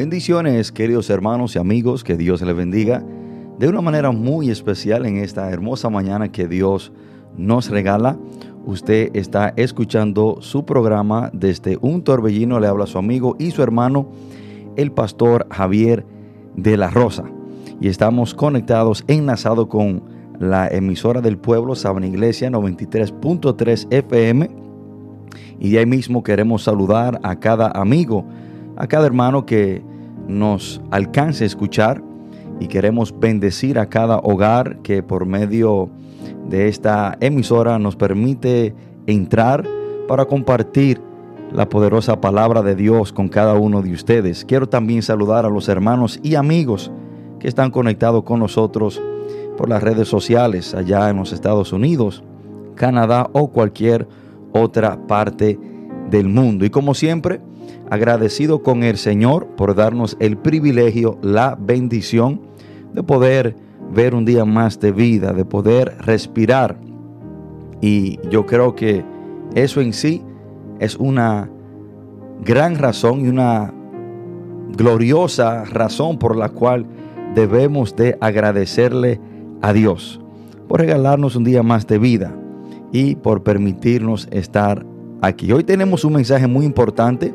Bendiciones, queridos hermanos y amigos, que Dios les bendiga de una manera muy especial en esta hermosa mañana que Dios nos regala. Usted está escuchando su programa desde un torbellino, le habla su amigo y su hermano, el pastor Javier de la Rosa. Y estamos conectados, enlazados con la emisora del pueblo, Sabana Iglesia 93.3 FM. Y de ahí mismo queremos saludar a cada amigo, a cada hermano que nos alcance a escuchar y queremos bendecir a cada hogar que por medio de esta emisora nos permite entrar para compartir la poderosa palabra de Dios con cada uno de ustedes. Quiero también saludar a los hermanos y amigos que están conectados con nosotros por las redes sociales allá en los Estados Unidos, Canadá o cualquier otra parte del mundo. Y como siempre, agradecido con el Señor por darnos el privilegio, la bendición de poder ver un día más de vida, de poder respirar. Y yo creo que eso en sí es una gran razón y una gloriosa razón por la cual debemos de agradecerle a Dios por regalarnos un día más de vida y por permitirnos estar aquí. Hoy tenemos un mensaje muy importante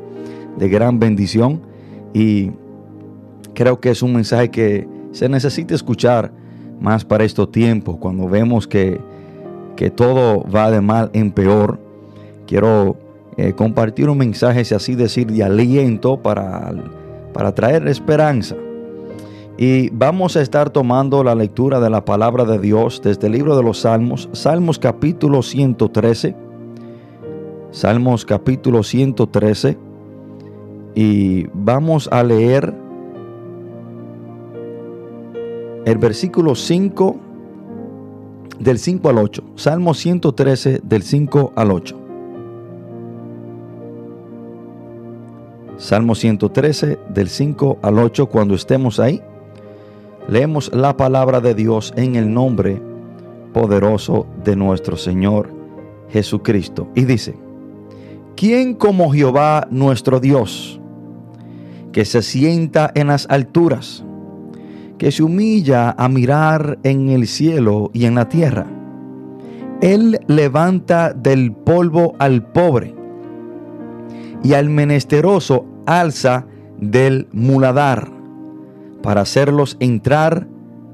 de gran bendición y creo que es un mensaje que se necesita escuchar más para estos tiempos, cuando vemos que, que todo va de mal en peor. Quiero eh, compartir un mensaje, si así decir, de aliento para, para traer esperanza. Y vamos a estar tomando la lectura de la palabra de Dios desde el libro de los Salmos, Salmos capítulo 113. Salmos capítulo 113. Y vamos a leer el versículo 5 del 5 al 8. Salmo 113 del 5 al 8. Salmo 113 del 5 al 8. Cuando estemos ahí, leemos la palabra de Dios en el nombre poderoso de nuestro Señor Jesucristo. Y dice, ¿quién como Jehová nuestro Dios, que se sienta en las alturas? que se humilla a mirar en el cielo y en la tierra. Él levanta del polvo al pobre y al menesteroso alza del muladar para hacerlos entrar,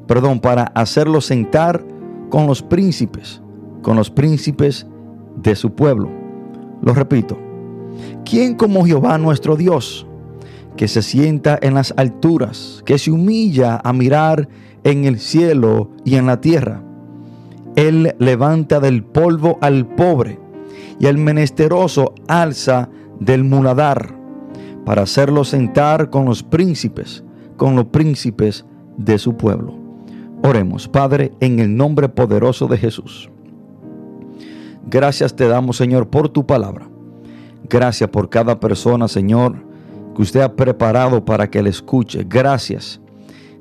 perdón, para hacerlos sentar con los príncipes, con los príncipes de su pueblo. Lo repito, ¿quién como Jehová nuestro Dios? que se sienta en las alturas, que se humilla a mirar en el cielo y en la tierra. Él levanta del polvo al pobre y al menesteroso alza del muladar para hacerlo sentar con los príncipes, con los príncipes de su pueblo. Oremos, Padre, en el nombre poderoso de Jesús. Gracias te damos, Señor, por tu palabra. Gracias por cada persona, Señor, usted ha preparado para que le escuche. Gracias.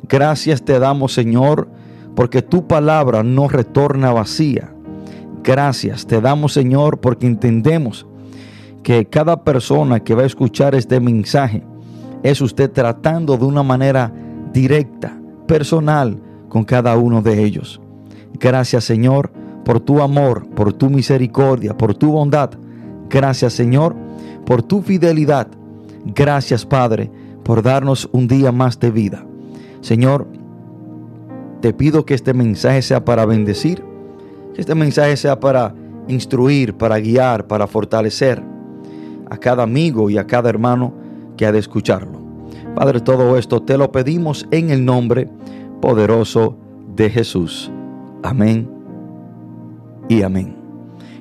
Gracias te damos, Señor, porque tu palabra no retorna vacía. Gracias te damos, Señor, porque entendemos que cada persona que va a escuchar este mensaje es usted tratando de una manera directa, personal, con cada uno de ellos. Gracias, Señor, por tu amor, por tu misericordia, por tu bondad. Gracias, Señor, por tu fidelidad Gracias, Padre, por darnos un día más de vida. Señor, te pido que este mensaje sea para bendecir, que este mensaje sea para instruir, para guiar, para fortalecer a cada amigo y a cada hermano que ha de escucharlo. Padre, todo esto te lo pedimos en el nombre poderoso de Jesús. Amén y amén.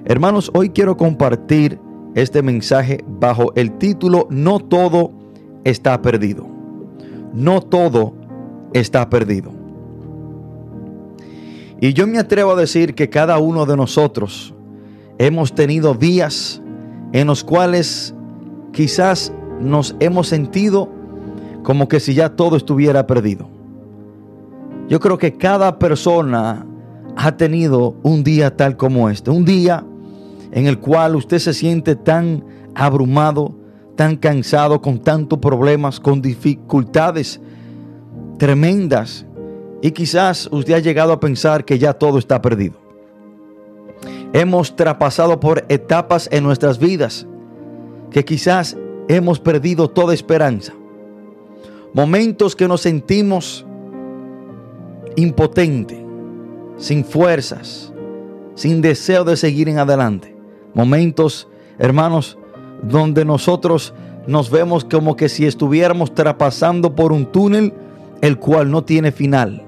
Hermanos, hoy quiero compartir este mensaje bajo el título No todo está perdido. No todo está perdido. Y yo me atrevo a decir que cada uno de nosotros hemos tenido días en los cuales quizás nos hemos sentido como que si ya todo estuviera perdido. Yo creo que cada persona ha tenido un día tal como este, un día en el cual usted se siente tan abrumado, tan cansado, con tantos problemas, con dificultades tremendas. Y quizás usted ha llegado a pensar que ya todo está perdido. Hemos traspasado por etapas en nuestras vidas que quizás hemos perdido toda esperanza. Momentos que nos sentimos impotentes, sin fuerzas, sin deseo de seguir en adelante. Momentos, hermanos, donde nosotros nos vemos como que si estuviéramos traspasando por un túnel el cual no tiene final.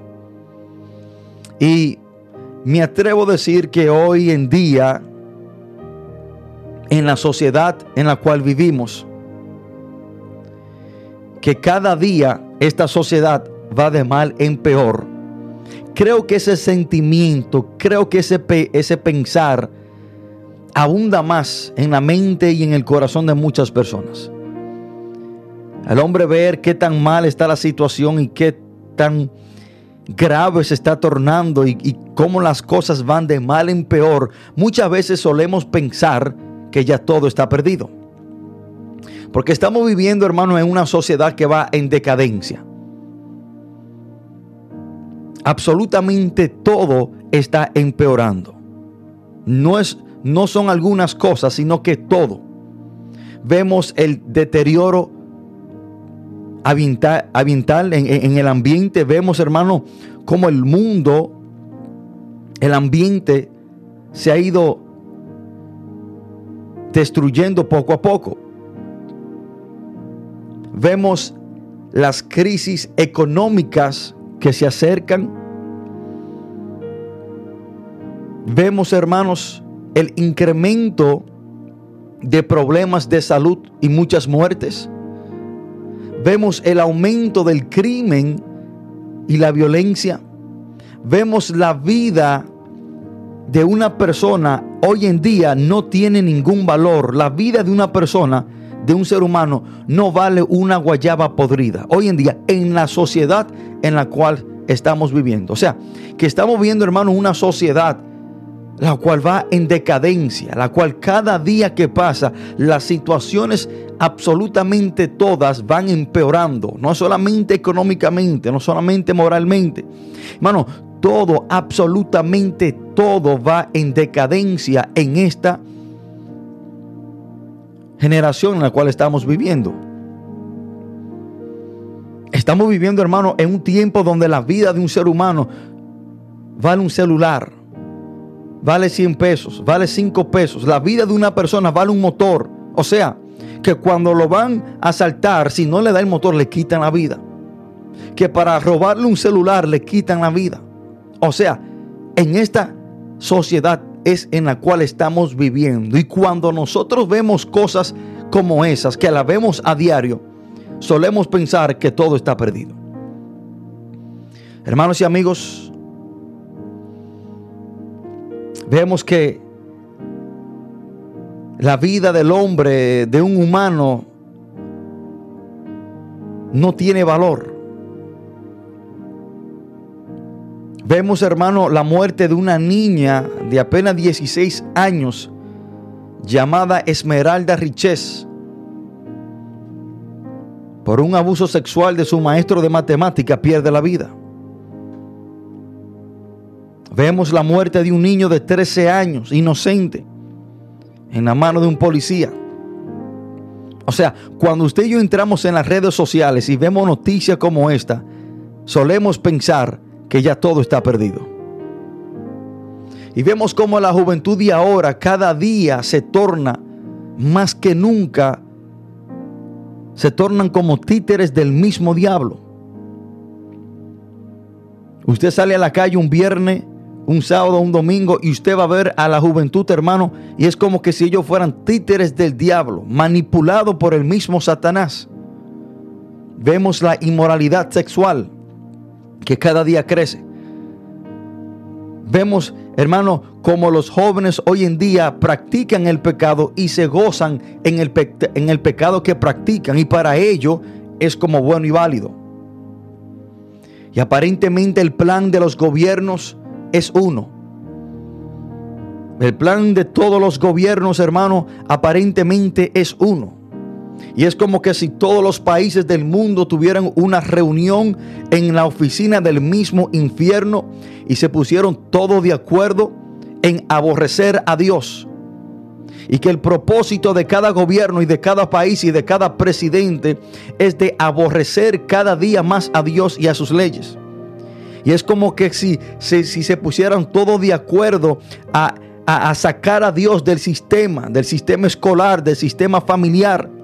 Y me atrevo a decir que hoy en día, en la sociedad en la cual vivimos, que cada día esta sociedad va de mal en peor. Creo que ese sentimiento, creo que ese, ese pensar abunda más en la mente y en el corazón de muchas personas. Al hombre ver qué tan mal está la situación y qué tan grave se está tornando y, y, cómo las cosas van de mal en peor, muchas veces solemos pensar que ya todo está perdido. Porque estamos viviendo, hermano, en una sociedad que va en decadencia. Absolutamente todo está empeorando. No es no son algunas cosas, sino que todo. Vemos el deterioro ambiental, en, el ambiente. Vemos, hermano, cómo el mundo, el ambiente se ha ido destruyendo poco a poco. Vemos las crisis económicas que se acercan. Vemos, hermanos, el incremento de problemas de salud y muchas muertes. Vemos el aumento del crimen y la violencia. vemos la vida de una persona hoy en día no tiene ningún valor. La vida de una persona, de un ser humano, no vale una guayaba podrida. Hoy en día, en la sociedad en la cual estamos viviendo. O sea, que estamos viviendo, hermano, una sociedad la cual va en decadencia, la cual cada día que pasa, las situaciones absolutamente todas van empeorando, no solamente económicamente, no solamente moralmente. Hermano, todo, absolutamente todo va en decadencia en esta generación en la cual estamos viviendo. Estamos viviendo, hermano, en un tiempo donde la vida de un ser humano vale un celular, vale 100 pesos, vale 5 pesos. La vida de una persona vale un motor. O sea, que cuando lo van a asaltar, si no le da el motor, le quitan la vida. Que para robarle un celular le quitan la vida. O sea, en esta sociedad es en la cual estamos viviendo. Y cuando nosotros vemos cosas como esas, que la vemos a diario, solemos pensar que todo está perdido. Hermanos y amigos, vemos que la vida del hombre, de un humano, no tiene valor. Vemos, hermano, la muerte de una niña de apenas 16 años llamada Esmeralda Riches por un abuso sexual de su maestro de matemática pierde la vida. Vemos la muerte de un niño de 13 años, inocente, en la mano de un policía. O sea, cuando usted y yo entramos en las redes sociales y vemos noticias como esta, solemos pensar que ya todo está perdido. Y vemos cómo la juventud de ahora cada día se torna más que nunca, se tornan como títeres del mismo diablo. Usted sale a la calle un viernes, un sábado, un domingo y usted va a ver a la juventud, hermano, y es como que si ellos fueran títeres del diablo, manipulados por el mismo Satanás. Vemos la inmoralidad sexual que cada día crece. Vemos, hermano, como los jóvenes hoy en día practican el pecado y se gozan en el, en el pecado que practican y para ello es como bueno y válido. Y aparentemente el plan de los gobiernos es uno. El plan de todos los gobiernos, hermano, aparentemente es uno. Y es como que si todos los países del mundo tuvieran una reunión en la oficina del mismo infierno y se pusieron todos de acuerdo en aborrecer a Dios. Y que el propósito de cada gobierno y de cada país y de cada presidente es de aborrecer cada día más a Dios y a sus leyes. Y es como que si, si, se pusieran todos de acuerdo a, a sacar a Dios del sistema, del sistema escolar, del sistema familiar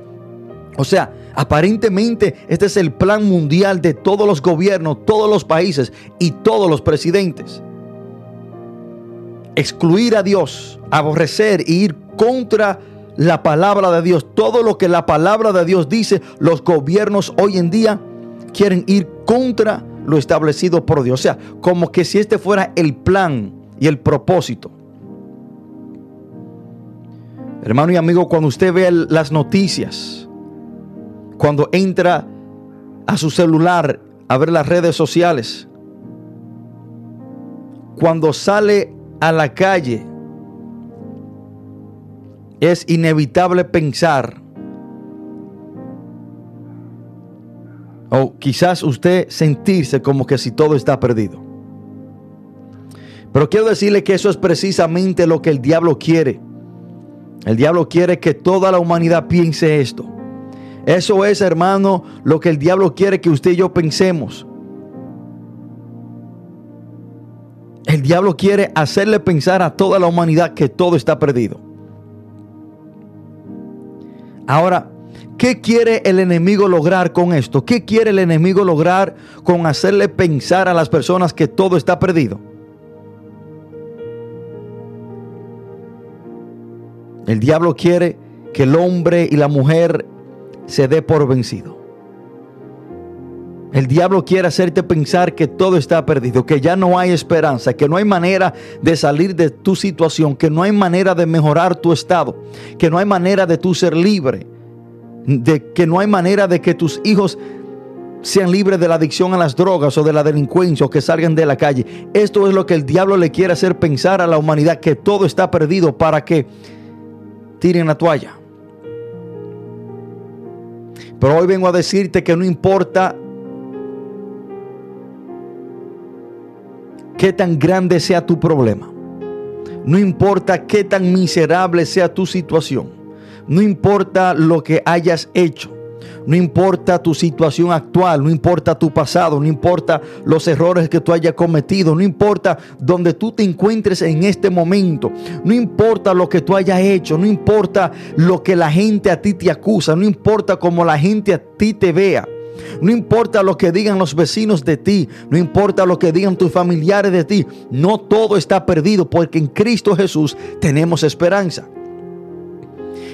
o sea, aparentemente este es el plan mundial de todos los gobiernos, todos los países y todos los presidentes. Excluir a Dios, aborrecer e ir contra la palabra de Dios. Todo lo que la palabra de Dios dice, los gobiernos hoy en día quieren ir contra lo establecido por Dios. O sea, como que si este fuera el plan y el propósito. Hermano y amigo, cuando usted ve las noticias, cuando entra a su celular a ver las redes sociales, cuando sale a la calle, es inevitable pensar, o quizás usted sentirse como que si todo está perdido. Pero quiero decirle que eso es precisamente lo que el diablo quiere. El diablo quiere que toda la humanidad piense esto. Eso es, hermano, lo que el diablo quiere que usted y yo pensemos. El diablo quiere hacerle pensar a toda la humanidad que todo está perdido. Ahora, ¿qué quiere el enemigo lograr con esto? ¿Qué quiere el enemigo lograr con hacerle pensar a las personas que todo está perdido? El diablo quiere que el hombre y la mujer se dé por vencido. El diablo quiere hacerte pensar que todo está perdido, que ya no hay esperanza, que no hay manera de salir de tu situación, que no hay manera de mejorar tu estado, que no hay manera de tú ser libre, de que no hay manera de que tus hijos sean libres de la adicción a las drogas o de la delincuencia o que salgan de la calle. Esto es lo que el diablo le quiere hacer pensar a la humanidad, que todo está perdido para que tiren la toalla. Pero hoy vengo a decirte que no importa qué tan grande sea tu problema. No importa qué tan miserable sea tu situación. No importa lo que hayas hecho. No importa tu situación actual, no importa tu pasado, no importa los errores que tú hayas cometido, no importa donde tú te encuentres en este momento, no importa lo que tú hayas hecho, no importa lo que la gente a ti te acusa, no importa cómo la gente a ti te vea. No importa lo que digan los vecinos de ti, no importa lo que digan tus familiares de ti, no todo está perdido porque en Cristo Jesús tenemos esperanza.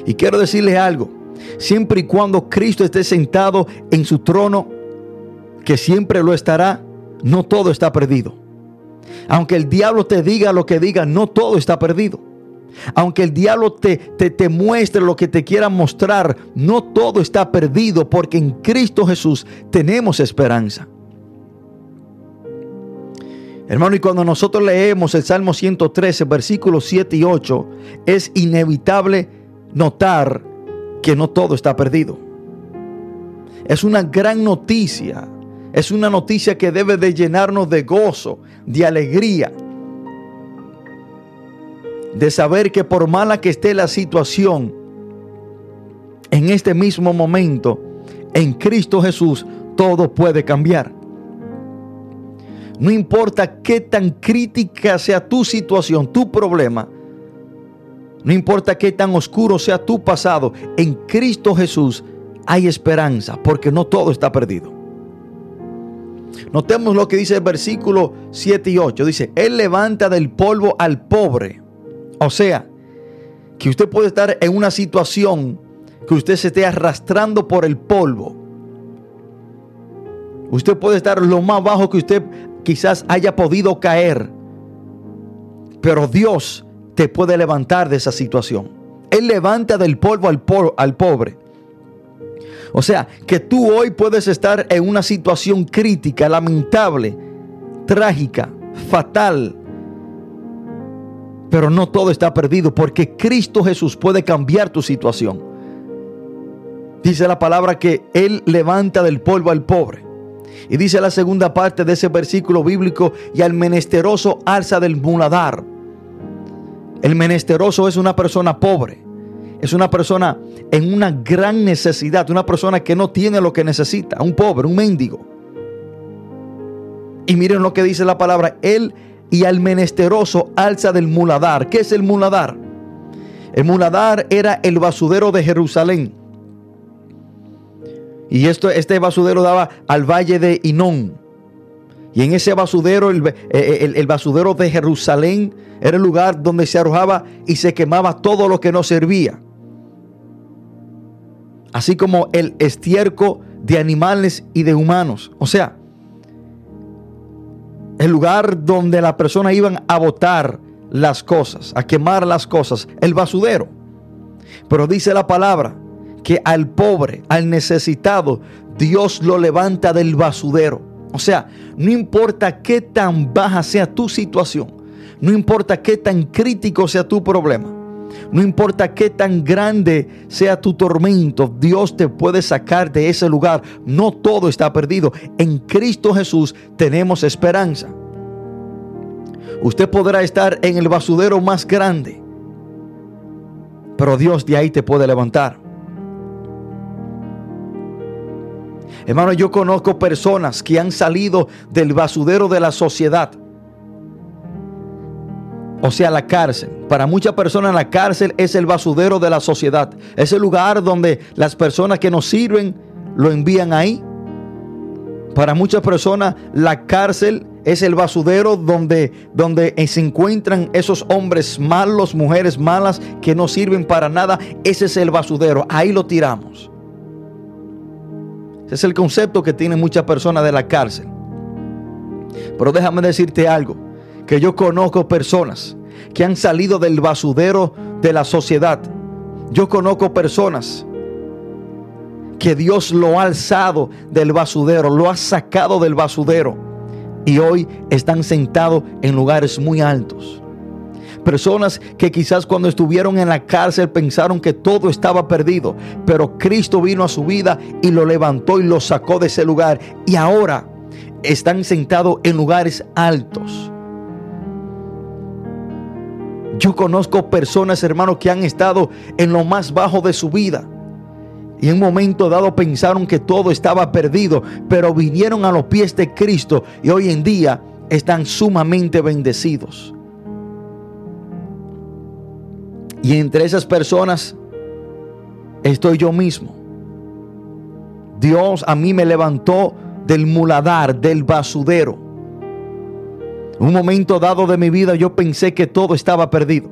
Y quiero decirles algo, siempre y cuando Cristo esté sentado en su trono, que siempre lo estará, no todo está perdido. Aunque el diablo te diga lo que diga, no todo está perdido. Aunque el diablo te, te, te, muestre lo que te quiera mostrar, no todo está perdido porque en Cristo Jesús tenemos esperanza. Hermano, y cuando nosotros leemos el Salmo 113, versículos 7 y 8, es inevitable notar que no todo está perdido. Es una gran noticia. Es una noticia que debe de llenarnos de gozo, de alegría, de saber que por mala que esté la situación, en este mismo momento, en Cristo Jesús, todo puede cambiar. No importa qué tan crítica sea tu situación, tu problema, no importa qué tan oscuro sea tu pasado, en Cristo Jesús hay esperanza, porque no todo está perdido. Notemos lo que dice el versículo 7 y 8. Dice, Él levanta del polvo al pobre. O sea, que usted puede estar en una situación que usted se esté arrastrando por el polvo. Usted puede estar lo más bajo que usted quizás haya podido caer. Pero Dios te puede levantar de esa situación. Él levanta del polvo al, pobre. O sea, que tú hoy puedes estar en una situación crítica, lamentable, trágica, fatal. Pero no todo está perdido porque Cristo Jesús puede cambiar tu situación. Dice la palabra que Él levanta del polvo al pobre. Y dice la segunda parte de ese versículo bíblico, y al menesteroso alza del muladar. El menesteroso es una persona pobre. Es una persona en una gran necesidad, una persona que no tiene lo que necesita, un pobre, un mendigo. Y miren lo que dice la palabra, él y al menesteroso alza del muladar. ¿Qué es el muladar? El muladar era el basudero de Jerusalén. Y esto, este basudero daba al valle de Inón. Y en ese basudero, el, el, el, basudero de Jerusalén, era el lugar donde se arrojaba y se quemaba todo lo que no servía. Así como el estiércol de animales y de humanos. O sea, el lugar donde las personas iban a botar las cosas, a quemar las cosas, el basudero. Pero dice la palabra que al pobre, al necesitado, Dios lo levanta del basudero. O sea, no importa qué tan baja sea tu situación, no importa qué tan crítico sea tu problema, no importa qué tan grande sea tu tormento, Dios te puede sacar de ese lugar. No todo está perdido. En Cristo Jesús tenemos esperanza. Usted podrá estar en el basudero más grande, pero Dios de ahí te puede levantar. Hermano, yo conozco personas que han salido del basudero de la sociedad. O sea, la cárcel. Para muchas personas la cárcel es el basudero de la sociedad. Es el lugar donde las personas que nos sirven lo envían ahí. Para muchas personas la cárcel es el basudero donde, donde se encuentran esos hombres malos, mujeres malas que no sirven para nada. Ese es el basudero. Ahí lo tiramos. Es el concepto que tienen muchas personas de la cárcel. Pero déjame decirte algo, que yo conozco personas que han salido del basudero de la sociedad. Yo conozco personas que Dios lo ha alzado del basudero, lo ha sacado del basudero y hoy están sentados en lugares muy altos. Personas que quizás cuando estuvieron en la cárcel pensaron que todo estaba perdido, pero Cristo vino a su vida y lo levantó y lo sacó de ese lugar. Y ahora están sentados en lugares altos. Yo conozco personas, hermanos, que han estado en lo más bajo de su vida. Y en un momento dado pensaron que todo estaba perdido, pero vinieron a los pies de Cristo y hoy en día están sumamente bendecidos. Y entre esas personas estoy yo mismo. Dios a mí me levantó del muladar, del basudero. Un momento dado de mi vida yo pensé que todo estaba perdido.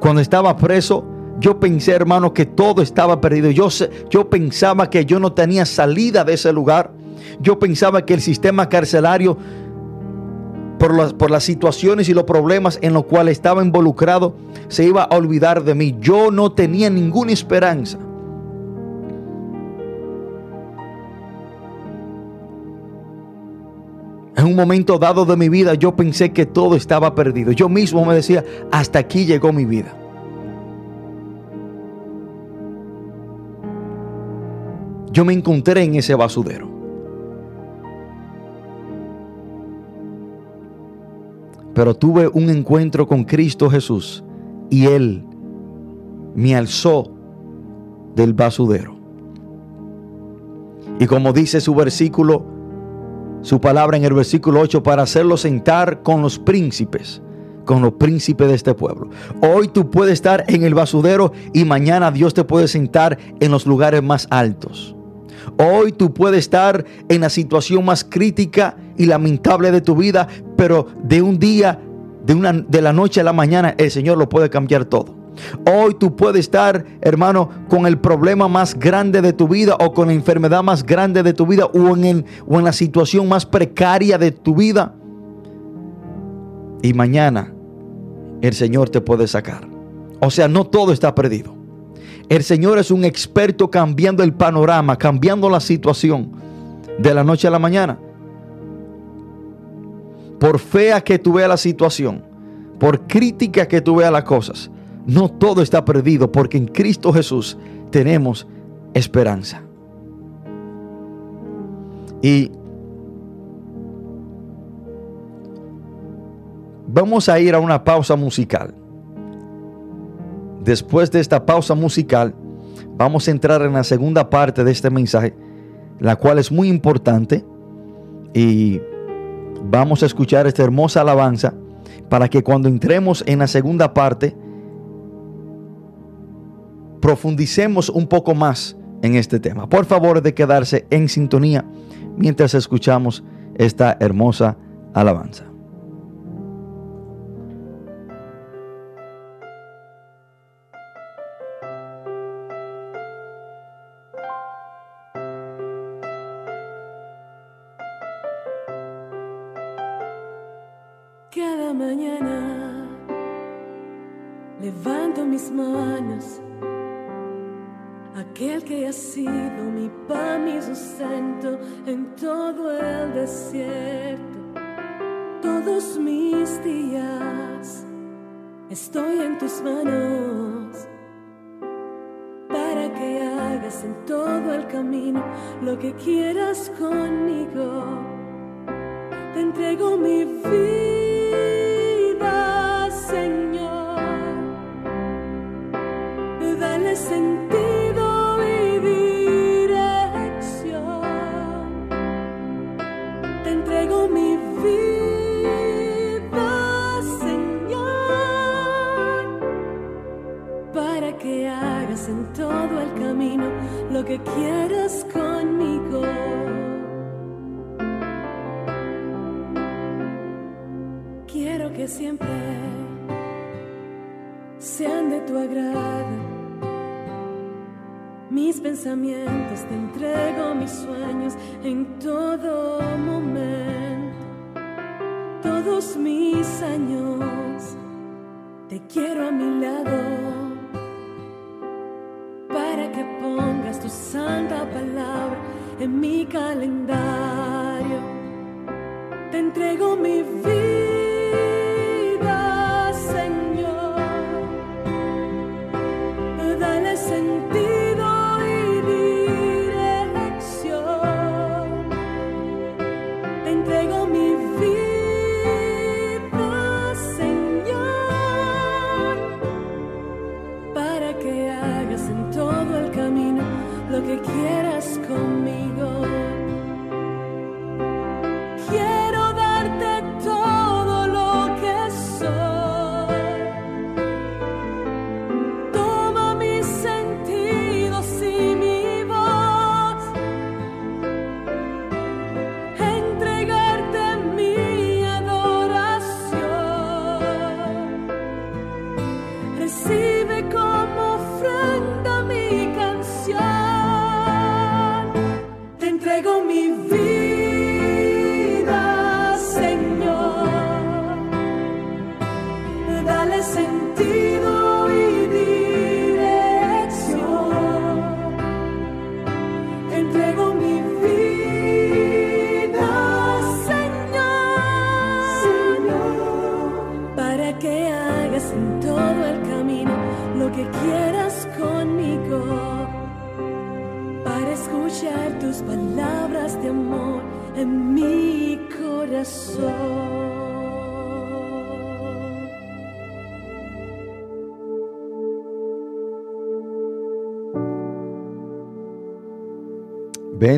Cuando estaba preso, yo pensé, hermano, que todo estaba perdido. Yo, yo pensaba que yo no tenía salida de ese lugar. Yo pensaba que el sistema carcelario por las, por las situaciones y los problemas en los cuales estaba involucrado, se iba a olvidar de mí. Yo no tenía ninguna esperanza. En un momento dado de mi vida yo pensé que todo estaba perdido. Yo mismo me decía, hasta aquí llegó mi vida. Yo me encontré en ese basudero. Pero tuve un encuentro con Cristo Jesús y Él me alzó del basudero. Y como dice su versículo, su palabra en el versículo 8, para hacerlo sentar con los príncipes, con los príncipes de este pueblo. Hoy tú puedes estar en el basudero y mañana Dios te puede sentar en los lugares más altos. Hoy tú puedes estar en la situación más crítica y lamentable de tu vida, pero de un día, de, una, de la noche a la mañana, el Señor lo puede cambiar todo. Hoy tú puedes estar, hermano, con el problema más grande de tu vida o con la enfermedad más grande de tu vida o en, o en la situación más precaria de tu vida. Y mañana el Señor te puede sacar. O sea, no todo está perdido. El Señor es un experto cambiando el panorama, cambiando la situación de la noche a la mañana por fea que tú veas la situación, por crítica que tú veas las cosas, no todo está perdido porque en Cristo Jesús tenemos esperanza. Y vamos a ir a una pausa musical. Después de esta pausa musical, vamos a entrar en la segunda parte de este mensaje, la cual es muy importante y vamos a escuchar esta hermosa alabanza para que cuando entremos en la segunda parte profundicemos un poco más en este tema. Por favor de quedarse en sintonía mientras escuchamos esta hermosa alabanza. Te entrego mis sueños en todo momento. Todos mis años te quiero a mi lado para que pongas tu santa palabra en mi calendario. Te entrego mi vida,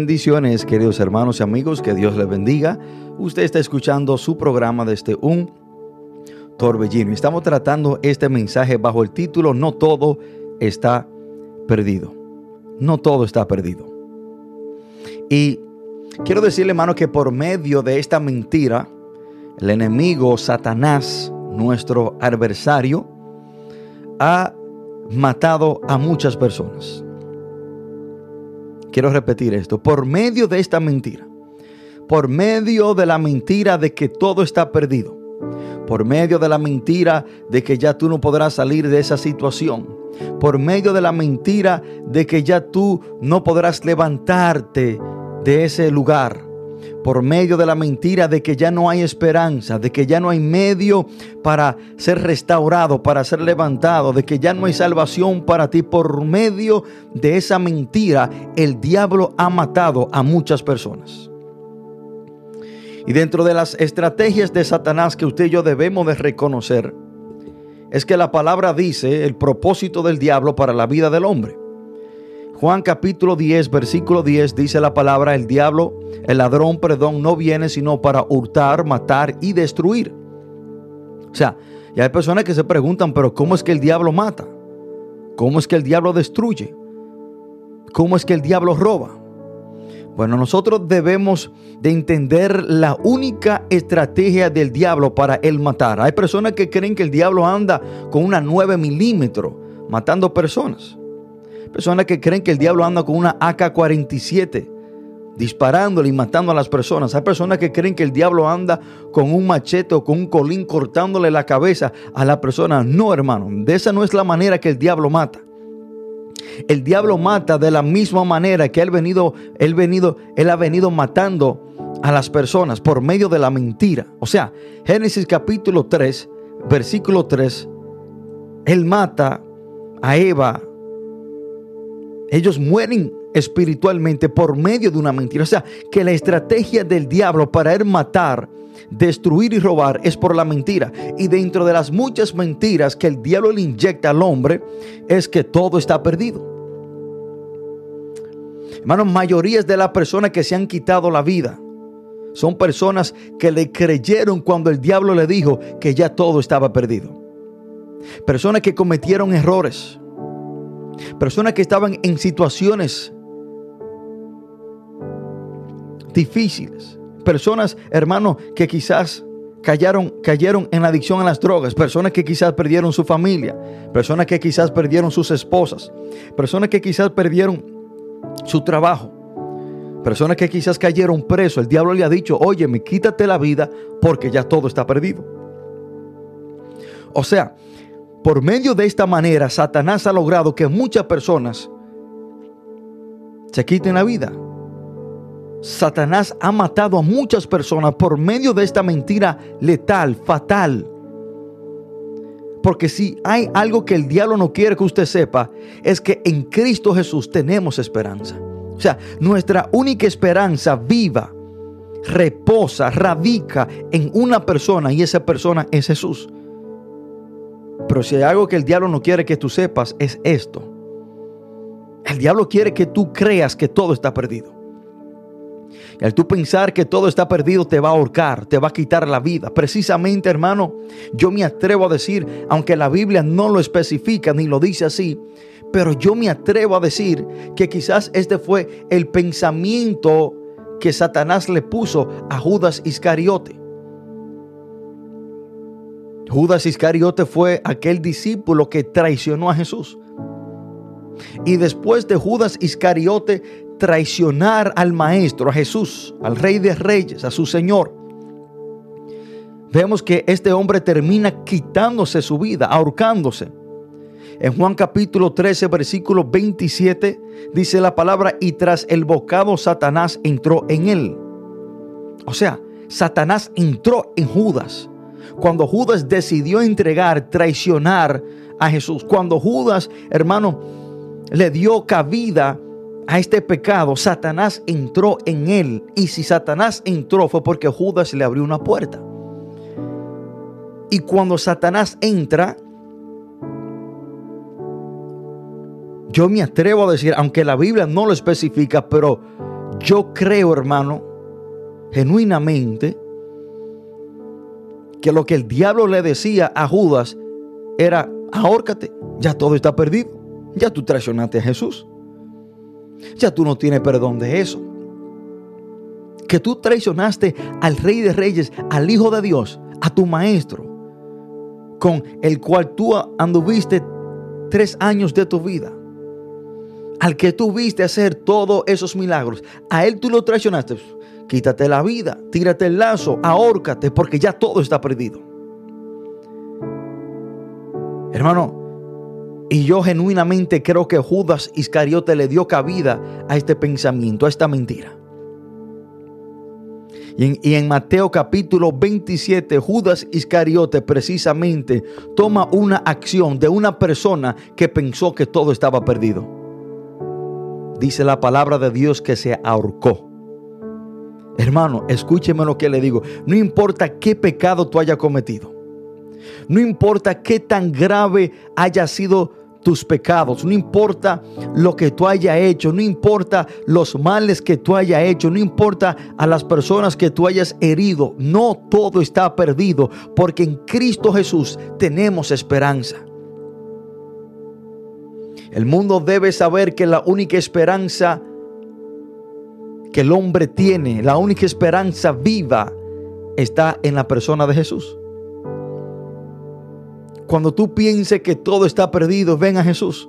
Bendiciones, queridos hermanos y amigos, que Dios les bendiga. Usted está escuchando su programa desde un torbellino. Estamos tratando este mensaje bajo el título No todo está perdido. No todo está perdido. Y quiero decirle, hermano, que por medio de esta mentira, el enemigo Satanás, nuestro adversario, ha matado a muchas personas. Quiero repetir esto. Por medio de esta mentira, por medio de la mentira de que todo está perdido, por medio de la mentira de que ya tú no podrás salir de esa situación, por medio de la mentira de que ya tú no podrás levantarte de ese lugar, por medio de la mentira de que ya no hay esperanza, de que ya no hay medio para ser restaurado, para ser levantado, de que ya no hay salvación para ti, por medio de esa mentira, el diablo ha matado a muchas personas. Y dentro de las estrategias de Satanás que usted y yo debemos de reconocer, es que la palabra dice el propósito del diablo para la vida del hombre. Juan capítulo 10, versículo 10 dice la palabra, el diablo, el ladrón, perdón, no viene sino para hurtar, matar y destruir. O sea, y hay personas que se preguntan, pero ¿cómo es que el diablo mata? ¿Cómo es que el diablo destruye? ¿Cómo es que el diablo roba? Bueno, nosotros debemos de entender la única estrategia del diablo para él matar. Hay personas que creen que el diablo anda con una 9 milímetros matando personas. Personas que creen que el diablo anda con una AK-47 disparándole y matando a las personas. Hay personas que creen que el diablo anda con un machete o con un colín cortándole la cabeza a la persona. No, hermano, de esa no es la manera que el diablo mata. El diablo mata de la misma manera que él venido, él venido, él ha venido matando a las personas por medio de la mentira. O sea, Génesis capítulo 3, versículo 3, él mata a Eva. Ellos mueren espiritualmente por medio de una mentira. O sea, que la estrategia del diablo para él matar, destruir y robar es por la mentira. Y dentro de las muchas mentiras que el diablo le inyecta al hombre es que todo está perdido. Hermanos, mayorías de las personas que se han quitado la vida son personas que le creyeron cuando el diablo le dijo que ya todo estaba perdido. Personas que cometieron errores. Personas que estaban en situaciones difíciles. Personas, hermanos, que quizás cayeron, cayeron en adicción a las drogas. Personas que quizás perdieron su familia. Personas que quizás perdieron sus esposas. Personas que quizás perdieron su trabajo. Personas que quizás cayeron preso, el diablo le ha dicho, oye, me quítate la vida porque ya todo está perdido. O sea, por medio de esta manera, Satanás ha logrado que muchas personas se quiten la vida. Satanás ha matado a muchas personas por medio de esta mentira letal, fatal. Porque si hay algo que el diablo no quiere que usted sepa, es que en Cristo Jesús tenemos esperanza. O sea, nuestra única esperanza viva, reposa, radica en una persona y esa persona es Jesús. Pero si hay algo que el diablo no quiere que tú sepas, es esto. El diablo quiere que tú creas que todo está perdido. Y al tú pensar que todo está perdido, te va a ahorcar, te va a quitar la vida. Precisamente, hermano, yo me atrevo a decir, aunque la Biblia no lo especifica ni lo dice así, pero yo me atrevo a decir que quizás este fue el pensamiento que Satanás le puso a Judas Iscariote. Judas Iscariote fue aquel discípulo que traicionó a Jesús. Y después de Judas Iscariote traicionar al Maestro, a Jesús, al Rey de Reyes, a su Señor, vemos que este hombre termina quitándose su vida, ahorcándose. En Juan capítulo 13, versículo 27, dice la palabra, y tras el bocado Satanás entró en él. O sea, Satanás entró en Judas. Cuando Judas decidió entregar, traicionar a Jesús. Cuando Judas, hermano, le dio cabida a este pecado, Satanás entró en él. Y si Satanás entró fue porque Judas le abrió una puerta. Y cuando Satanás entra, yo me atrevo a decir, aunque la Biblia no lo especifica, pero yo creo, hermano, genuinamente, que lo que el diablo le decía a Judas era, ahórcate, ya todo está perdido, ya tú traicionaste a Jesús, ya tú no tienes perdón de eso. Que tú traicionaste al Rey de Reyes, al Hijo de Dios, a tu Maestro, con el cual tú anduviste tres años de tu vida al que tú viste hacer todos esos milagros, a él tú lo traicionaste. Quítate la vida, tírate el lazo, ahórcate, porque ya todo está perdido. Hermano, y yo genuinamente creo que Judas Iscariote le dio cabida a este pensamiento, a esta mentira. Y en, y en, Mateo capítulo 27, Judas Iscariote precisamente toma una acción de una persona que pensó que todo estaba perdido dice la palabra de Dios que se ahorcó. Hermano, escúcheme lo que le digo. No importa qué pecado tú hayas cometido. No importa qué tan grave haya sido tus pecados, no importa lo que tú hayas hecho, no importa los males que tú hayas hecho, no importa a las personas que tú hayas herido, no todo está perdido, porque en Cristo Jesús tenemos esperanza. El mundo debe saber que la única esperanza que el hombre tiene, la única esperanza viva, está en la persona de Jesús. Cuando tú pienses que todo está perdido, ven a Jesús.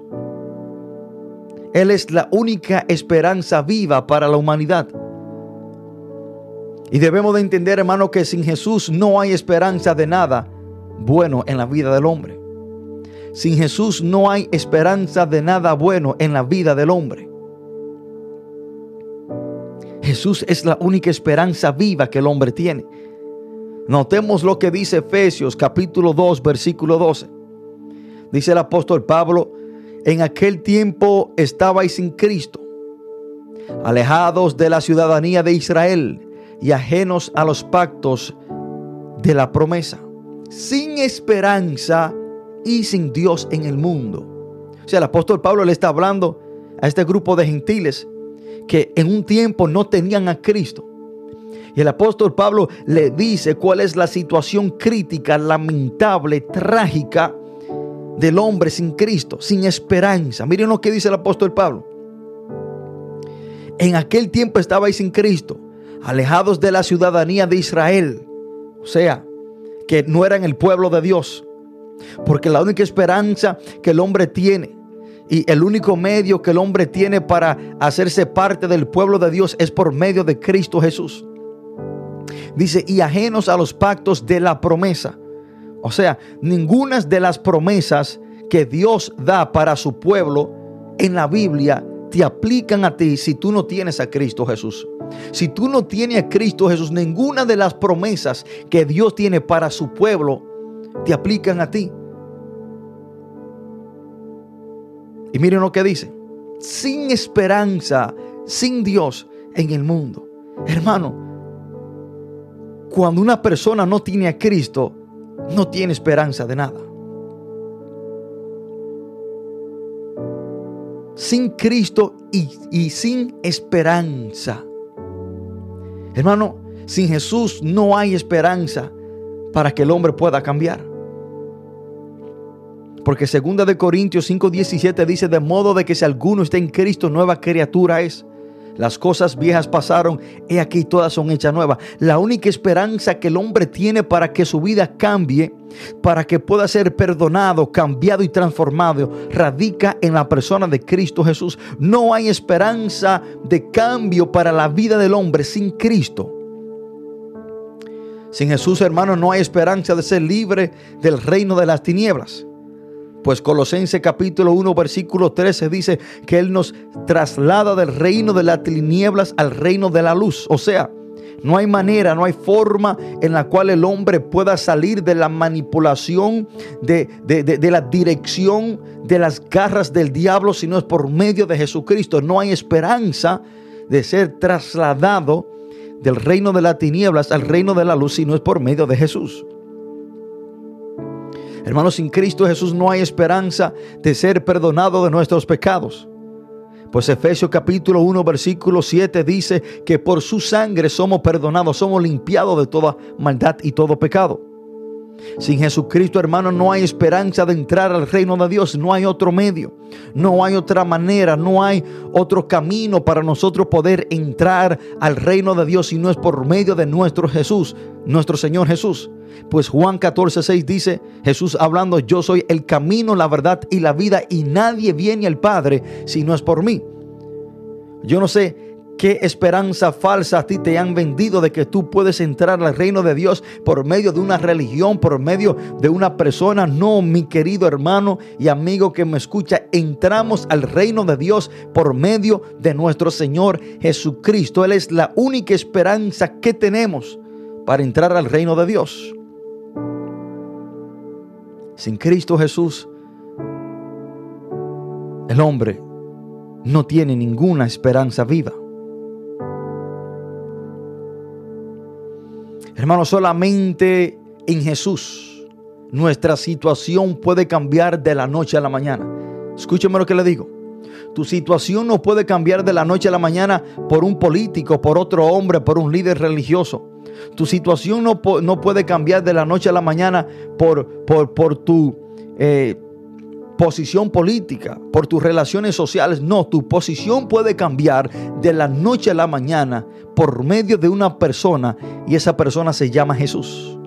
Él es la única esperanza viva para la humanidad. Y debemos de entender, hermano, que sin Jesús no hay esperanza de nada bueno en la vida del hombre. Sin Jesús no hay esperanza de nada bueno en la vida del hombre. Jesús es la única esperanza viva que el hombre tiene. Notemos lo que dice Efesios capítulo 2 versículo 12. Dice el apóstol Pablo, en aquel tiempo estabais sin Cristo, alejados de la ciudadanía de Israel y ajenos a los pactos de la promesa, sin esperanza y sin Dios en el mundo. O sea, el apóstol Pablo le está hablando a este grupo de gentiles que en un tiempo no tenían a Cristo. Y el apóstol Pablo le dice cuál es la situación crítica, lamentable, trágica del hombre sin Cristo, sin esperanza. Miren lo que dice el apóstol Pablo. En aquel tiempo estabais sin Cristo, alejados de la ciudadanía de Israel. O sea, que no eran el pueblo de Dios. Porque la única esperanza que el hombre tiene Y el único medio que el hombre tiene para hacerse parte del pueblo de Dios es por medio de Cristo Jesús. Dice, y ajenos a los pactos de la promesa. O sea, ninguna de las promesas que Dios da para su pueblo en la Biblia te aplican a ti si tú no tienes a Cristo Jesús. Si tú no tienes a Cristo Jesús, ninguna de las promesas que Dios tiene para su pueblo te aplican a ti. Y miren lo que dice. Sin esperanza, sin Dios en el mundo. Hermano, cuando una persona no tiene a Cristo, no tiene esperanza de nada. Sin Cristo y, y sin esperanza. Hermano, sin Jesús no hay esperanza para que el hombre pueda cambiar. Porque segunda de Corintios 5:17 dice, de modo de que si alguno está en Cristo, nueva criatura es. Las cosas viejas pasaron, y aquí todas son hechas nuevas. La única esperanza que el hombre tiene para que su vida cambie, para que pueda ser perdonado, cambiado y transformado, radica en la persona de Cristo Jesús. No hay esperanza de cambio para la vida del hombre sin Cristo. Sin Jesús, hermano, no hay esperanza de ser libre del reino de las tinieblas. Pues Colosense capítulo 1 versículo 13 dice que Él nos traslada del reino de las tinieblas al reino de la luz. O sea, no hay manera, no hay forma en la cual el hombre pueda salir de la manipulación, de, de, la dirección, de las garras del diablo, si no es por medio de Jesucristo. No hay esperanza de ser trasladado del reino de las tinieblas al reino de la luz, si no es por medio de Jesús. Hermanos, sin Cristo Jesús no hay esperanza de ser perdonado de nuestros pecados. Pues Efesios capítulo 1 versículo 7 dice que por su sangre somos perdonados, somos limpiados de toda maldad y todo pecado. Sin Jesucristo, hermano, no hay esperanza de entrar al reino de Dios. No hay otro medio, no hay otra manera, no hay otro camino para nosotros poder entrar al reino de Dios si no es por medio de nuestro Jesús, nuestro Señor Jesús. Pues Juan 14, 6 dice, Jesús hablando, yo soy el camino, la verdad y la vida y nadie viene al Padre si no es por mí. Yo no sé ¿Qué esperanza falsa a ti te han vendido de que tú puedes entrar al reino de Dios por medio de una religión, por medio de una persona? No, mi querido hermano y amigo que me escucha, entramos al reino de Dios por medio de nuestro Señor Jesucristo. Él es la única esperanza que tenemos para entrar al reino de Dios. Sin Cristo Jesús, el hombre no tiene ninguna esperanza viva. Hermano, solamente en Jesús nuestra situación puede cambiar de la noche a la mañana. Escúcheme lo que le digo. Tu situación no puede cambiar de la noche a la mañana por un político, por otro hombre, por un líder religioso. Tu situación no, no puede cambiar de la noche a la mañana por, por, por tu eh, posición política, por tus relaciones sociales. No, tu posición puede cambiar de la noche a la mañana por medio de una persona y esa persona se llama Jesús.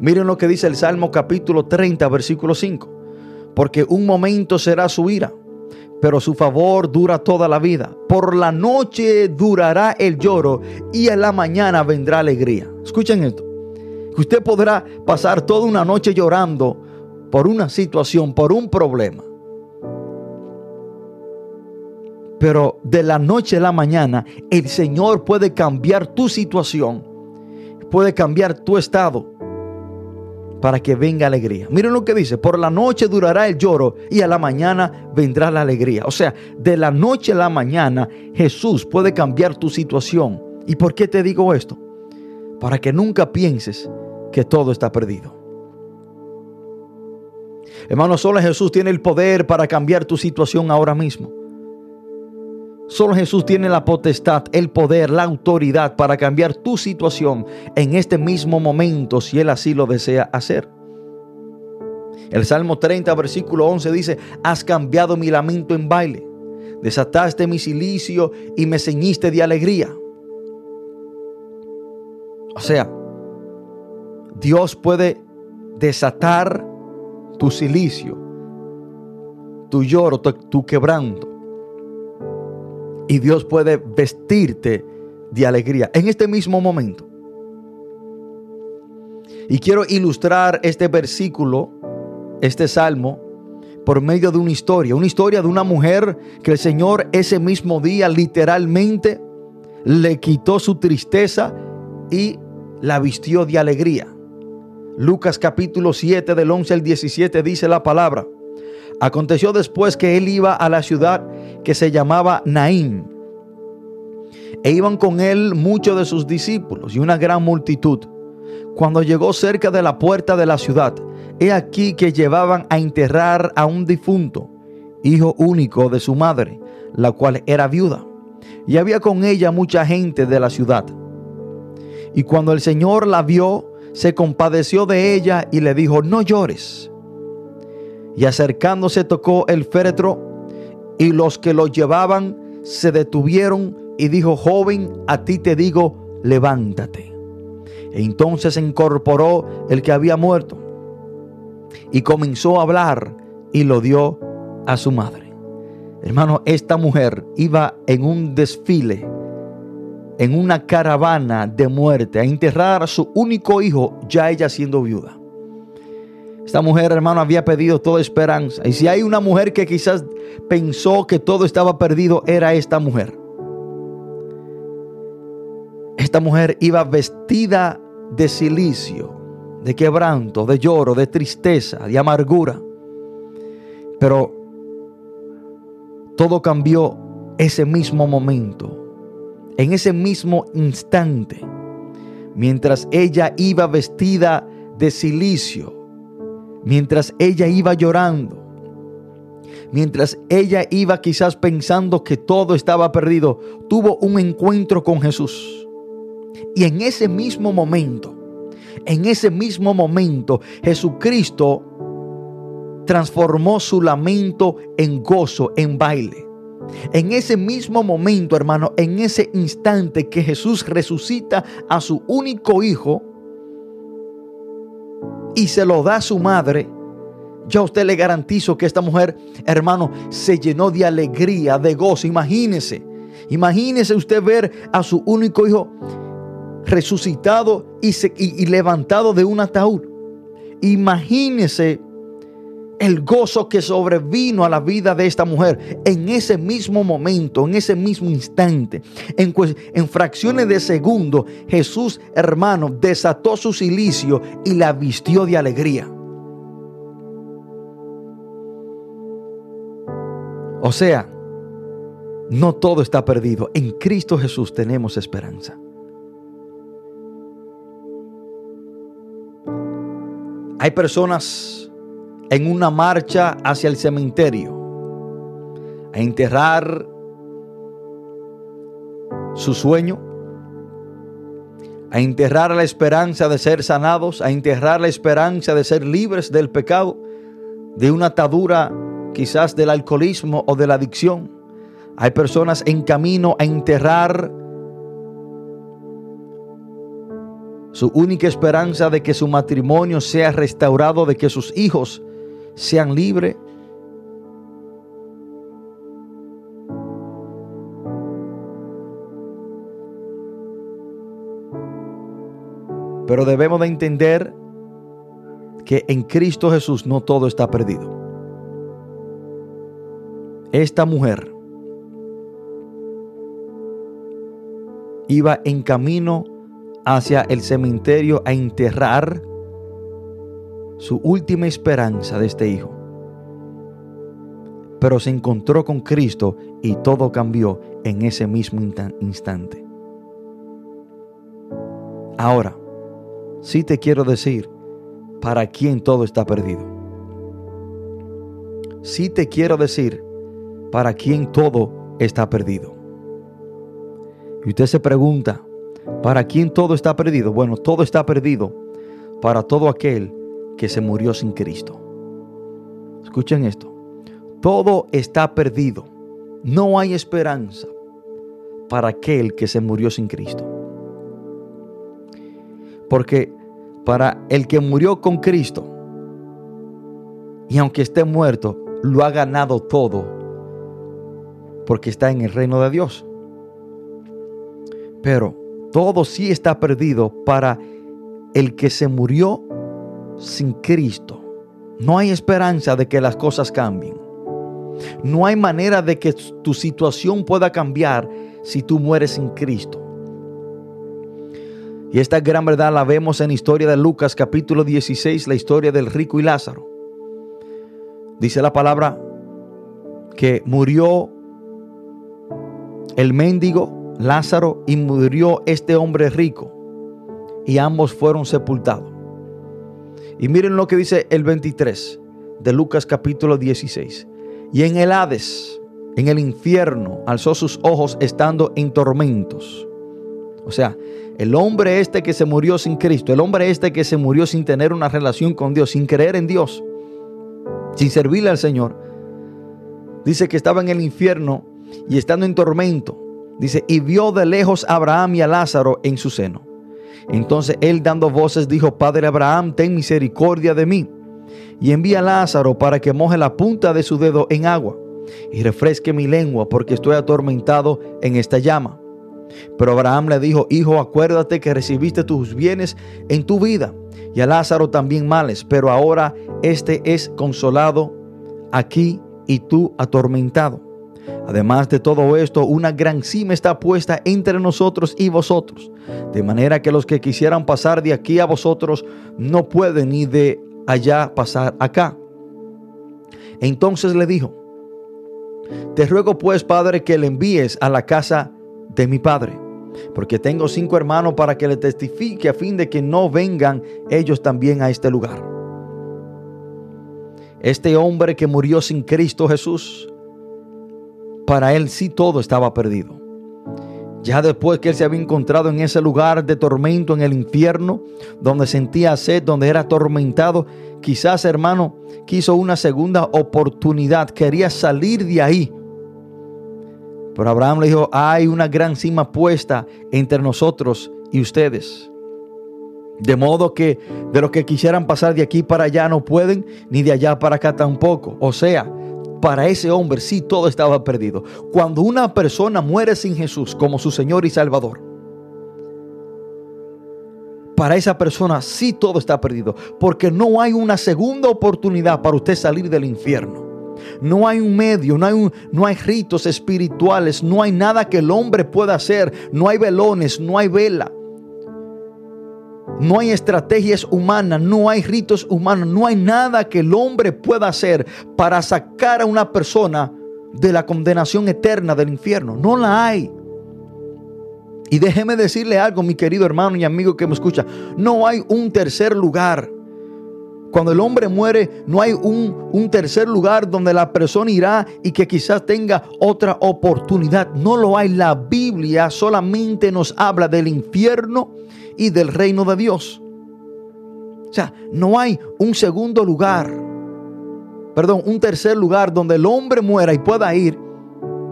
Miren lo que dice el Salmo capítulo 30, versículo 5. Porque un momento será su ira, pero su favor dura toda la vida. Por la noche durará el lloro y en la mañana vendrá alegría. Escuchen esto usted podrá pasar toda una noche llorando por una situación, por un problema. Pero de la noche a la mañana el Señor puede cambiar tu situación, puede cambiar tu estado para que venga alegría. Miren lo que dice, por la noche durará el lloro y a la mañana vendrá la alegría. O sea, de la noche a la mañana Jesús puede cambiar tu situación. ¿Y por qué te digo esto? Para que nunca pienses que todo está perdido. Hermano, solo Jesús tiene el poder para cambiar tu situación ahora mismo. Solo Jesús tiene la potestad, el poder, la autoridad para cambiar tu situación en este mismo momento si Él así lo desea hacer. El Salmo 30, versículo 11 dice, has cambiado mi lamento en baile, desataste mi silicio y me ceñiste de alegría. O sea, Dios puede desatar tu silicio, tu lloro, tu, tu quebranto. Y Dios puede vestirte de alegría en este mismo momento. Y quiero ilustrar este versículo, este salmo, por medio de una historia, una historia de una mujer que el Señor ese mismo día literalmente le quitó su tristeza y la vistió de alegría. Lucas capítulo 7 del 11 al 17 dice la palabra. Aconteció después que él iba a la ciudad que se llamaba Naín. E iban con él muchos de sus discípulos y una gran multitud. Cuando llegó cerca de la puerta de la ciudad, he aquí que llevaban a enterrar a un difunto, hijo único de su madre, la cual era viuda. Y había con ella mucha gente de la ciudad. Y cuando el Señor la vio, se compadeció de ella y le dijo, no llores. Y acercándose tocó el féretro y los que lo llevaban se detuvieron y dijo, joven, a ti te digo, levántate. E entonces se incorporó el que había muerto y comenzó a hablar y lo dio a su madre. Hermano, esta mujer iba en un desfile, en una caravana de muerte, a enterrar a su único hijo, ya ella siendo viuda. Esta mujer, hermano, había pedido toda esperanza. Y si hay una mujer que quizás pensó que todo estaba perdido, era esta mujer. Esta mujer iba vestida de silicio, de quebranto, de lloro, de tristeza, de amargura. Pero todo cambió ese mismo momento, en ese mismo instante, mientras ella iba vestida de silicio, mientras ella iba llorando, mientras ella iba quizás pensando que todo estaba perdido, tuvo un encuentro con Jesús. Y en ese mismo momento, en ese mismo momento, Jesucristo transformó su lamento en gozo, en baile. En ese mismo momento, hermano, en ese instante que Jesús resucita a su único hijo y se lo da a su madre, yo a usted le garantizo que esta mujer, hermano, se llenó de alegría, de gozo. Imagínese, imagínese usted ver a su único hijo resucitado y, y, levantado de un ataúd. Imagínese el gozo que sobrevino a la vida de esta mujer en ese mismo momento, en ese mismo instante, en, en fracciones de segundo, Jesús, hermano, desató su silicio y la vistió de alegría. O sea, no todo está perdido. En Cristo Jesús tenemos esperanza. Hay personas en una marcha hacia el cementerio a enterrar su sueño, a enterrar la esperanza de ser sanados, a enterrar la esperanza de ser libres del pecado, de una atadura quizás del alcoholismo o de la adicción. Hay personas en camino a enterrar su única esperanza de que su matrimonio sea restaurado, de que sus hijos sean libres. Pero debemos de entender que en Cristo Jesús no todo está perdido. Esta mujer iba en camino hacia el cementerio a enterrar su última esperanza de este hijo. Pero se encontró con Cristo y todo cambió en ese mismo instante. Ahora, sí te quiero decir para quién todo está perdido. Sí te quiero decir para quién todo está perdido. Y usted se pregunta, ¿Para quién todo está perdido? Bueno, todo está perdido para todo aquel que se murió sin Cristo. Escuchen esto. Todo está perdido. No hay esperanza para aquel que se murió sin Cristo. Porque para el que murió con Cristo, Y aunque esté muerto, lo ha ganado todo porque está en el reino de Dios. Pero todo sí está perdido para el que se murió sin Cristo. No hay esperanza de que las cosas cambien. No hay manera de que tu situación pueda cambiar si tú mueres sin Cristo. Y esta gran verdad la vemos en la historia de Lucas capítulo 16, la historia del rico y Lázaro. Dice la palabra que murió el mendigo Lázaro y murió este hombre rico. Y ambos fueron sepultados. Y miren lo que dice el 23 de Lucas capítulo 16. Y en el Hades, en el infierno, alzó sus ojos estando en tormentos. O sea, el hombre este que se murió sin Cristo, el hombre este que se murió sin tener una relación con Dios, sin creer en Dios, sin servirle al Señor, dice que estaba en el infierno y estando en tormento. Dice, y vio de lejos a Abraham y a Lázaro en su seno. Entonces él dando voces dijo, Padre Abraham, ten misericordia de mí. Y envía a Lázaro para que moje la punta de su dedo en agua y refresque mi lengua porque estoy atormentado en esta llama. Pero Abraham le dijo, Hijo, acuérdate que recibiste tus bienes en tu vida y a Lázaro también males, pero ahora este es consolado aquí y tú atormentado. Además de todo esto, una gran cima está puesta entre nosotros y vosotros, de manera que los que quisieran pasar de aquí a vosotros no pueden ni de allá pasar acá. Entonces le dijo, te ruego pues, Padre, que le envíes a la casa de mi Padre, porque tengo cinco hermanos para que le testifique a fin de que no vengan ellos también a este lugar. Este hombre que murió sin Cristo Jesús, para él sí todo estaba perdido. Ya después que él se había encontrado en ese lugar de tormento en el infierno, donde sentía sed, donde era atormentado, quizás hermano quiso una segunda oportunidad, quería salir de ahí. Pero Abraham le dijo, hay una gran cima puesta entre nosotros y ustedes. De modo que de los que quisieran pasar de aquí para allá no pueden, ni de allá para acá tampoco. O sea, para ese hombre sí todo estaba perdido. Cuando una persona muere sin Jesús como su Señor y Salvador, para esa persona sí todo está perdido. Porque no hay una segunda oportunidad para usted salir del infierno. No hay un medio, no hay, no hay ritos espirituales, no hay nada que el hombre pueda hacer, no hay velones, no hay vela. No hay estrategias humanas, no hay ritos humanos, no hay nada que el hombre pueda hacer para sacar a una persona de la condenación eterna del infierno. No la hay. Y déjeme decirle algo, mi querido hermano y amigo que me escucha. No hay un tercer lugar. Cuando el hombre muere, no hay un, un, tercer lugar donde la persona irá y que quizás tenga otra oportunidad. No lo hay. La Biblia solamente nos habla del infierno y del reino de Dios. O sea, no hay un segundo lugar, perdón, un tercer lugar donde el hombre muera y pueda ir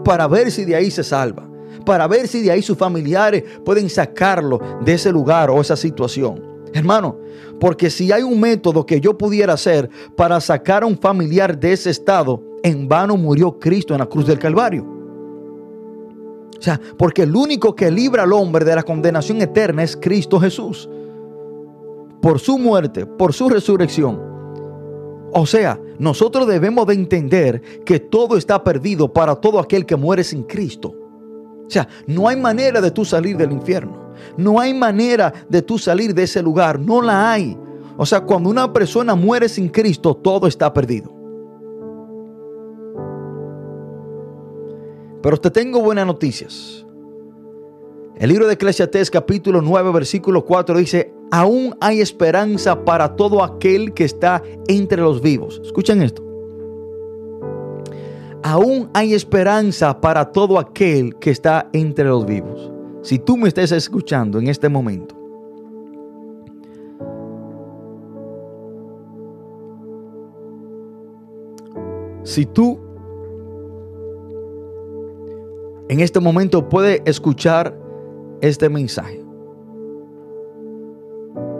para ver si de ahí se salva, para ver si de ahí sus familiares pueden sacarlo de ese lugar o esa situación. Hermano, porque si hay un método que yo pudiera hacer para sacar a un familiar de ese estado, en vano murió Cristo en la cruz del Calvario. O sea, porque el único que libra al hombre de la condenación eterna es Cristo Jesús. Por su muerte, por su resurrección. O sea, nosotros debemos de entender que todo está perdido para todo aquel que muere sin Cristo. O sea, no hay manera de tú salir del infierno. No hay manera de tú salir de ese lugar. No la hay. O sea, cuando una persona muere sin Cristo, todo está perdido. Pero te tengo buenas noticias. El libro de Eclesiastés capítulo 9 versículo 4 dice, aún hay esperanza para todo aquel que está entre los vivos. Escuchen esto. Aún hay esperanza para todo aquel que está entre los vivos. Si tú me estás escuchando en este momento, si tú en este momento puede escuchar este mensaje.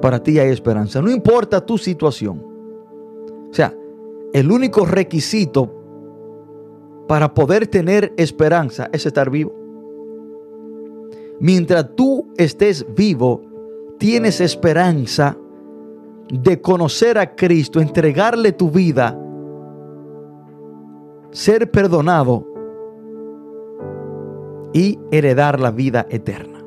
Para ti hay esperanza. No importa tu situación. O sea, el único requisito para poder tener esperanza es estar vivo. Mientras tú estés vivo, tienes esperanza de conocer a Cristo, entregarle tu vida, ser perdonado y heredar la vida eterna.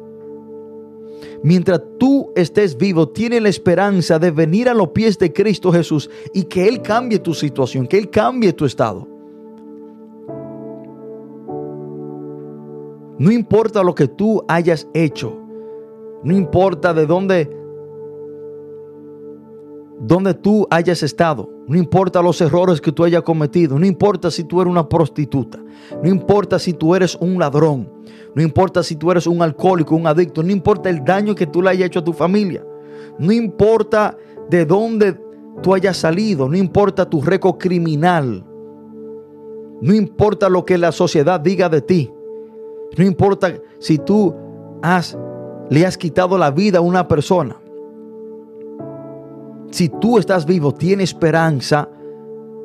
Mientras tú estés vivo, tienes la esperanza de venir a los pies de Cristo Jesús y que Él cambie tu situación, que Él cambie tu estado. No importa lo que tú hayas hecho, no importa de dónde donde tú hayas estado, no importa los errores que tú hayas cometido, no importa si tú eres una prostituta, no importa si tú eres un ladrón, no importa si tú eres un alcohólico, un adicto, no importa el daño que tú le hayas hecho a tu familia, no importa de dónde tú hayas salido, no importa tu récord criminal, no importa lo que la sociedad diga de ti, no importa si tú le has quitado la vida a una persona si tú estás vivo, tienes esperanza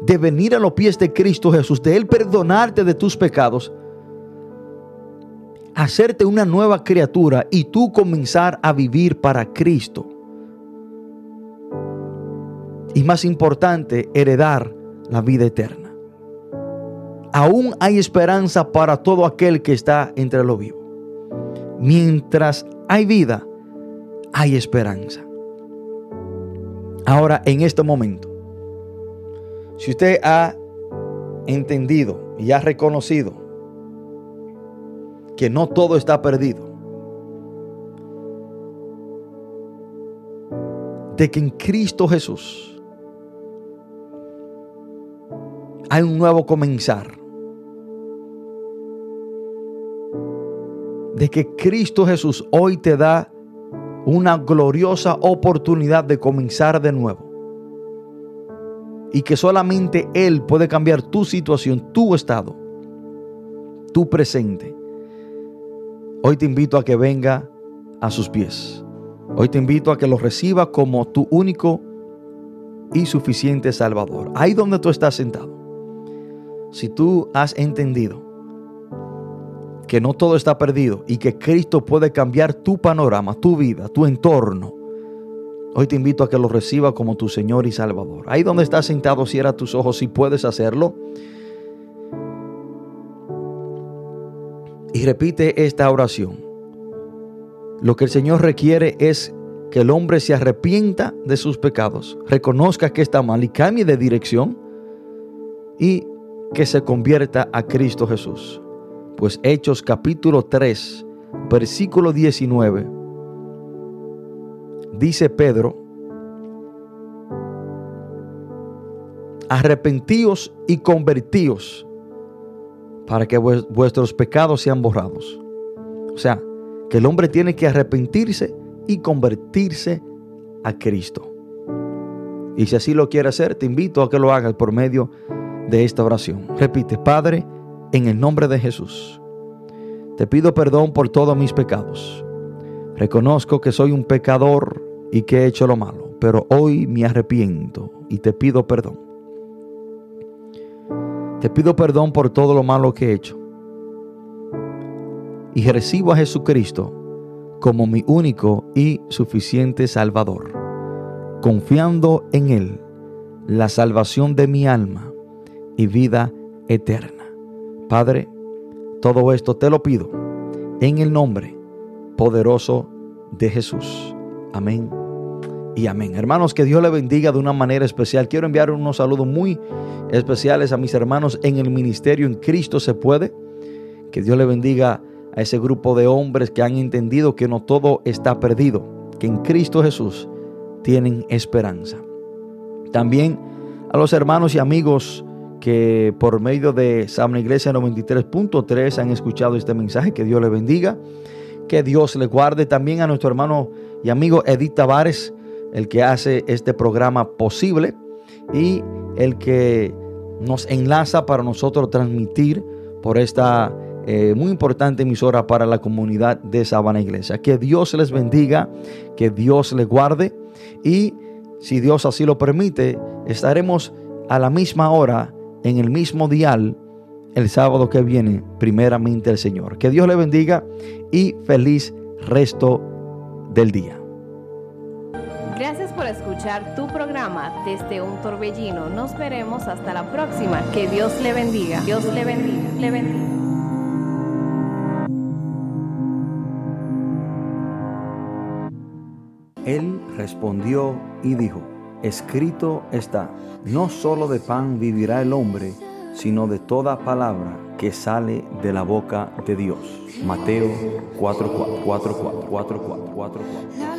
de venir a los pies de Cristo Jesús, de Él perdonarte de tus pecados, hacerte una nueva criatura y tú comenzar a vivir para Cristo. Y más importante, heredar la vida eterna. Aún hay esperanza para todo aquel que está entre los vivos. Mientras hay vida, hay esperanza. Ahora, en este momento, si usted ha entendido y ha reconocido que no todo está perdido, de que en Cristo Jesús hay un nuevo comenzar, de que Cristo Jesús hoy te da una gloriosa oportunidad de comenzar de nuevo. Y que solamente Él puede cambiar tu situación, tu estado, tu presente. Hoy te invito a que venga a sus pies. Hoy te invito a que lo reciba como tu único y suficiente Salvador. Ahí donde tú estás sentado. Si tú has entendido que no todo está perdido y que Cristo puede cambiar tu panorama, tu vida, tu entorno. Hoy te invito a que lo reciba como tu Señor y Salvador. Ahí donde estás sentado, cierra tus ojos si puedes hacerlo. Y repite esta oración. Lo que el Señor requiere es que el hombre se arrepienta de sus pecados, reconozca que está mal y cambie de dirección y que se convierta a Cristo Jesús. Pues Hechos capítulo 3, versículo 19, dice Pedro, arrepentíos y convertíos para que vuestros pecados sean borrados. O sea, que el hombre tiene que arrepentirse y convertirse a Cristo. Y si así lo quiere hacer, te invito a que lo hagas por medio de esta oración. Repite, Padre, en el nombre de Jesús. Te pido perdón por todos mis pecados. Reconozco que soy un pecador y que he hecho lo malo, pero hoy me arrepiento y te pido perdón. Te pido perdón por todo lo malo que he hecho. Y recibo a Jesucristo como mi único y suficiente Salvador, confiando en Él la salvación de mi alma y vida eterna. Padre, todo esto te lo pido en el nombre poderoso de Jesús. Amén y amén. Hermanos, que Dios le bendiga de una manera especial. Quiero enviar unos saludos muy especiales a mis hermanos en el ministerio en Cristo se puede. Que Dios le bendiga a ese grupo de hombres que han entendido que no todo está perdido, que en Cristo Jesús tienen esperanza. También a los hermanos y amigos que por medio de Samna Iglesia 93.3 han escuchado este mensaje. Que Dios le bendiga, que Dios le guarde. También a nuestro hermano y amigo Edith Tavares, el que hace este programa posible y el que nos enlaza para nosotros transmitir por esta eh, muy importante emisora para la comunidad de Sabana Iglesia. Que Dios les bendiga, que Dios les guarde y si Dios así lo permite, estaremos a la misma hora en el mismo dial el sábado que viene, primeramente el Señor. Que Dios le bendiga y feliz resto del día. Gracias por escuchar tu programa desde un torbellino. Nos veremos hasta la próxima. Que Dios le bendiga. Dios le bendiga. Le bendiga. Él respondió y dijo, escrito está, no solo de pan vivirá el hombre, sino de toda palabra que sale de la boca de Dios. Mateo 4, 4, 4, 4, 4, 4, 4. 4.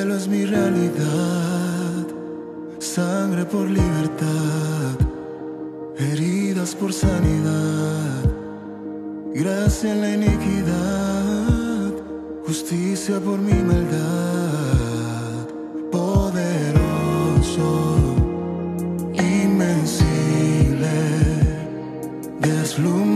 cielo es mi realidad, sangre por libertad, heridas por sanidad, gracia en la iniquidad, justicia por mi maldad, poderoso, invencible, deslumbrador.